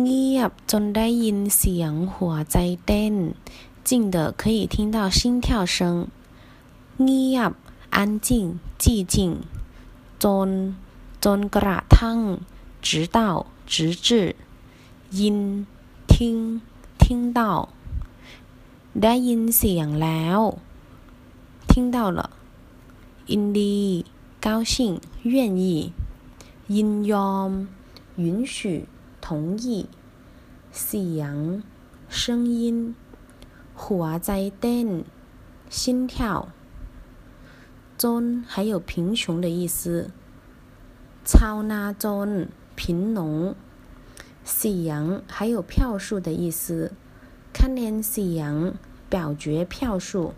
เงียบจนได้ยินเสียงหัวใจเต้น静的可以听到心跳声เงียบ安静寂静จนจนกระทั่ง直到直至ยิน听听到ได้ยินเสียงแล้ว听到了ยินดี高兴愿意ยินยอม允许 同意เสียง声音หัวใจเต้น心跳จน还有贫穷的意思ชาวนาจน贫农เสียง还有票数的意思คะแนนเสียง表决票数